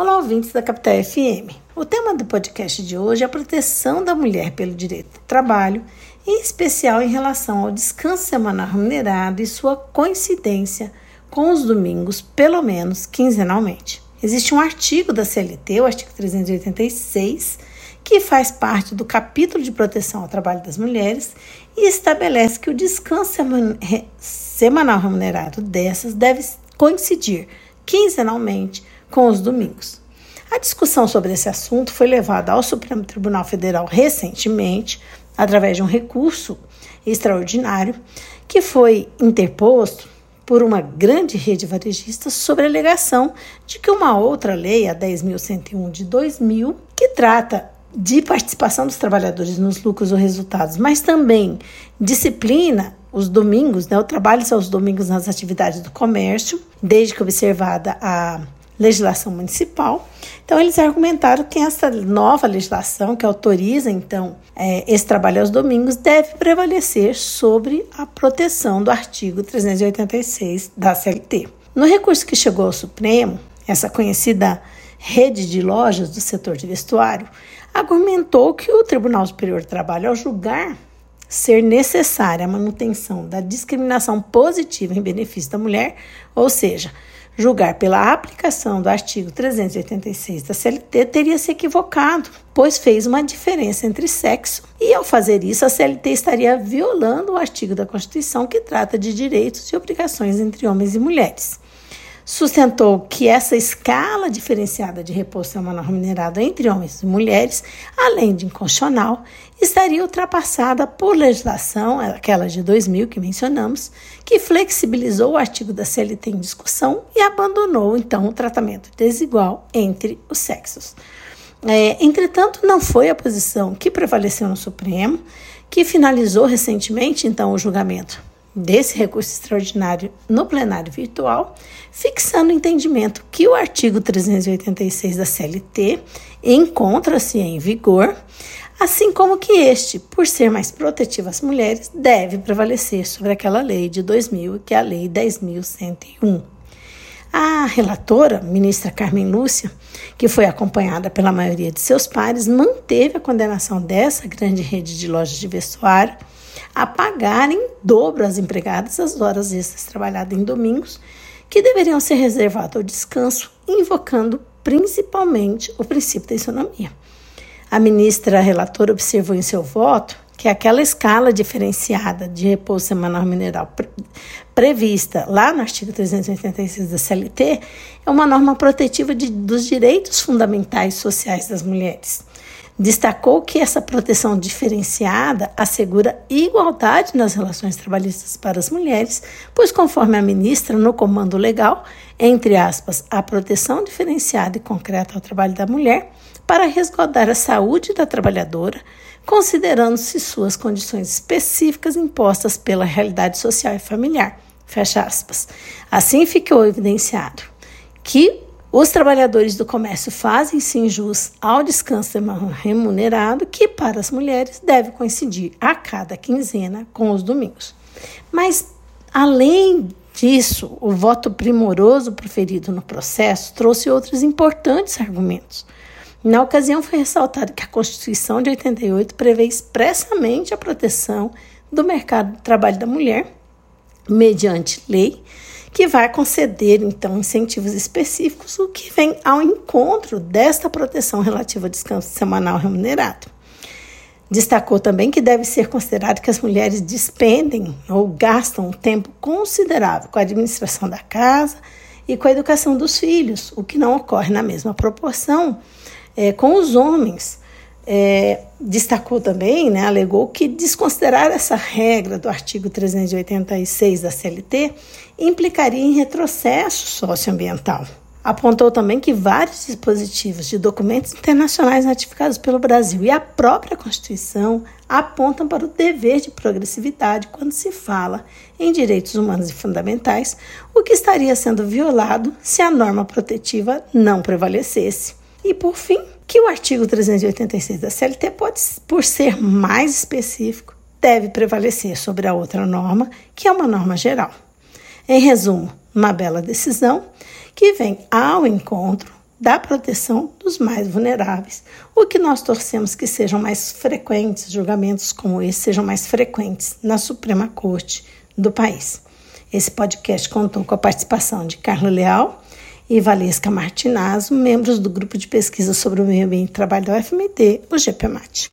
Olá, ouvintes da Capital FM. O tema do podcast de hoje é a proteção da mulher pelo direito do trabalho, em especial em relação ao descanso semanal remunerado e sua coincidência com os domingos, pelo menos quinzenalmente. Existe um artigo da CLT, o artigo 386, que faz parte do capítulo de proteção ao trabalho das mulheres e estabelece que o descanso semanal remunerado dessas deve coincidir quinzenalmente com os domingos. A discussão sobre esse assunto foi levada ao Supremo Tribunal Federal recentemente, através de um recurso extraordinário que foi interposto por uma grande rede varejista sobre a alegação de que uma outra lei, a 10.101 de 2000, que trata de participação dos trabalhadores nos lucros ou resultados, mas também disciplina os domingos, né, o trabalho aos domingos nas atividades do comércio, desde que observada a legislação municipal. Então, eles argumentaram que essa nova legislação, que autoriza, então, é, esse trabalho aos domingos, deve prevalecer sobre a proteção do artigo 386 da CLT. No recurso que chegou ao Supremo, essa conhecida rede de lojas do setor de vestuário argumentou que o Tribunal Superior do Trabalho, ao julgar ser necessária a manutenção da discriminação positiva em benefício da mulher, ou seja, julgar pela aplicação do artigo 386 da CLT teria se equivocado, pois fez uma diferença entre sexo e, ao fazer isso, a CLT estaria violando o artigo da Constituição que trata de direitos e obrigações entre homens e mulheres sustentou que essa escala diferenciada de repouso semanal remunerado entre homens e mulheres, além de inconstitucional, estaria ultrapassada por legislação, aquela de 2000 que mencionamos, que flexibilizou o artigo da CLT em discussão e abandonou então o tratamento desigual entre os sexos. É, entretanto, não foi a posição que prevaleceu no Supremo, que finalizou recentemente então o julgamento desse recurso extraordinário no plenário virtual, fixando o entendimento que o artigo 386 da CLT encontra-se em vigor, assim como que este, por ser mais protetivo às mulheres, deve prevalecer sobre aquela lei de 2000, que é a Lei 10.101. A relatora, ministra Carmen Lúcia, que foi acompanhada pela maioria de seus pares, manteve a condenação dessa grande rede de lojas de vestuário a pagar em dobro às empregadas as horas extras trabalhadas em domingos, que deveriam ser reservadas ao descanso, invocando principalmente o princípio da isonomia. A ministra relatora observou em seu voto que aquela escala diferenciada de repouso semanal mineral pre prevista lá no artigo 386 da CLT é uma norma protetiva de, dos direitos fundamentais sociais das mulheres. Destacou que essa proteção diferenciada assegura igualdade nas relações trabalhistas para as mulheres, pois, conforme a ministra, no comando legal, entre aspas, a proteção diferenciada e concreta ao trabalho da mulher, para resguardar a saúde da trabalhadora, considerando-se suas condições específicas impostas pela realidade social e familiar. Fecha aspas. Assim ficou evidenciado que os trabalhadores do comércio fazem sim jus ao descanso remunerado, que para as mulheres deve coincidir a cada quinzena com os domingos. Mas, além disso, o voto primoroso proferido no processo trouxe outros importantes argumentos. Na ocasião, foi ressaltado que a Constituição de 88 prevê expressamente a proteção do mercado de trabalho da mulher, mediante lei que vai conceder, então, incentivos específicos, o que vem ao encontro desta proteção relativa ao descanso semanal remunerado. Destacou também que deve ser considerado que as mulheres despendem ou gastam um tempo considerável com a administração da casa e com a educação dos filhos, o que não ocorre na mesma proporção é, com os homens. É, destacou também, né, alegou que desconsiderar essa regra do artigo 386 da CLT implicaria em retrocesso socioambiental. Apontou também que vários dispositivos de documentos internacionais ratificados pelo Brasil e a própria Constituição apontam para o dever de progressividade quando se fala em direitos humanos e fundamentais, o que estaria sendo violado se a norma protetiva não prevalecesse. E, por fim, que o artigo 386 da CLT pode, por ser mais específico, deve prevalecer sobre a outra norma, que é uma norma geral. Em resumo, uma bela decisão que vem ao encontro da proteção dos mais vulneráveis, o que nós torcemos que sejam mais frequentes, julgamentos como esse sejam mais frequentes na Suprema Corte do país. Esse podcast contou com a participação de Carlos Leal e Valesca Martinazzo, membros do grupo de pesquisa sobre o meio ambiente e trabalho da UFMT, o GPMAT.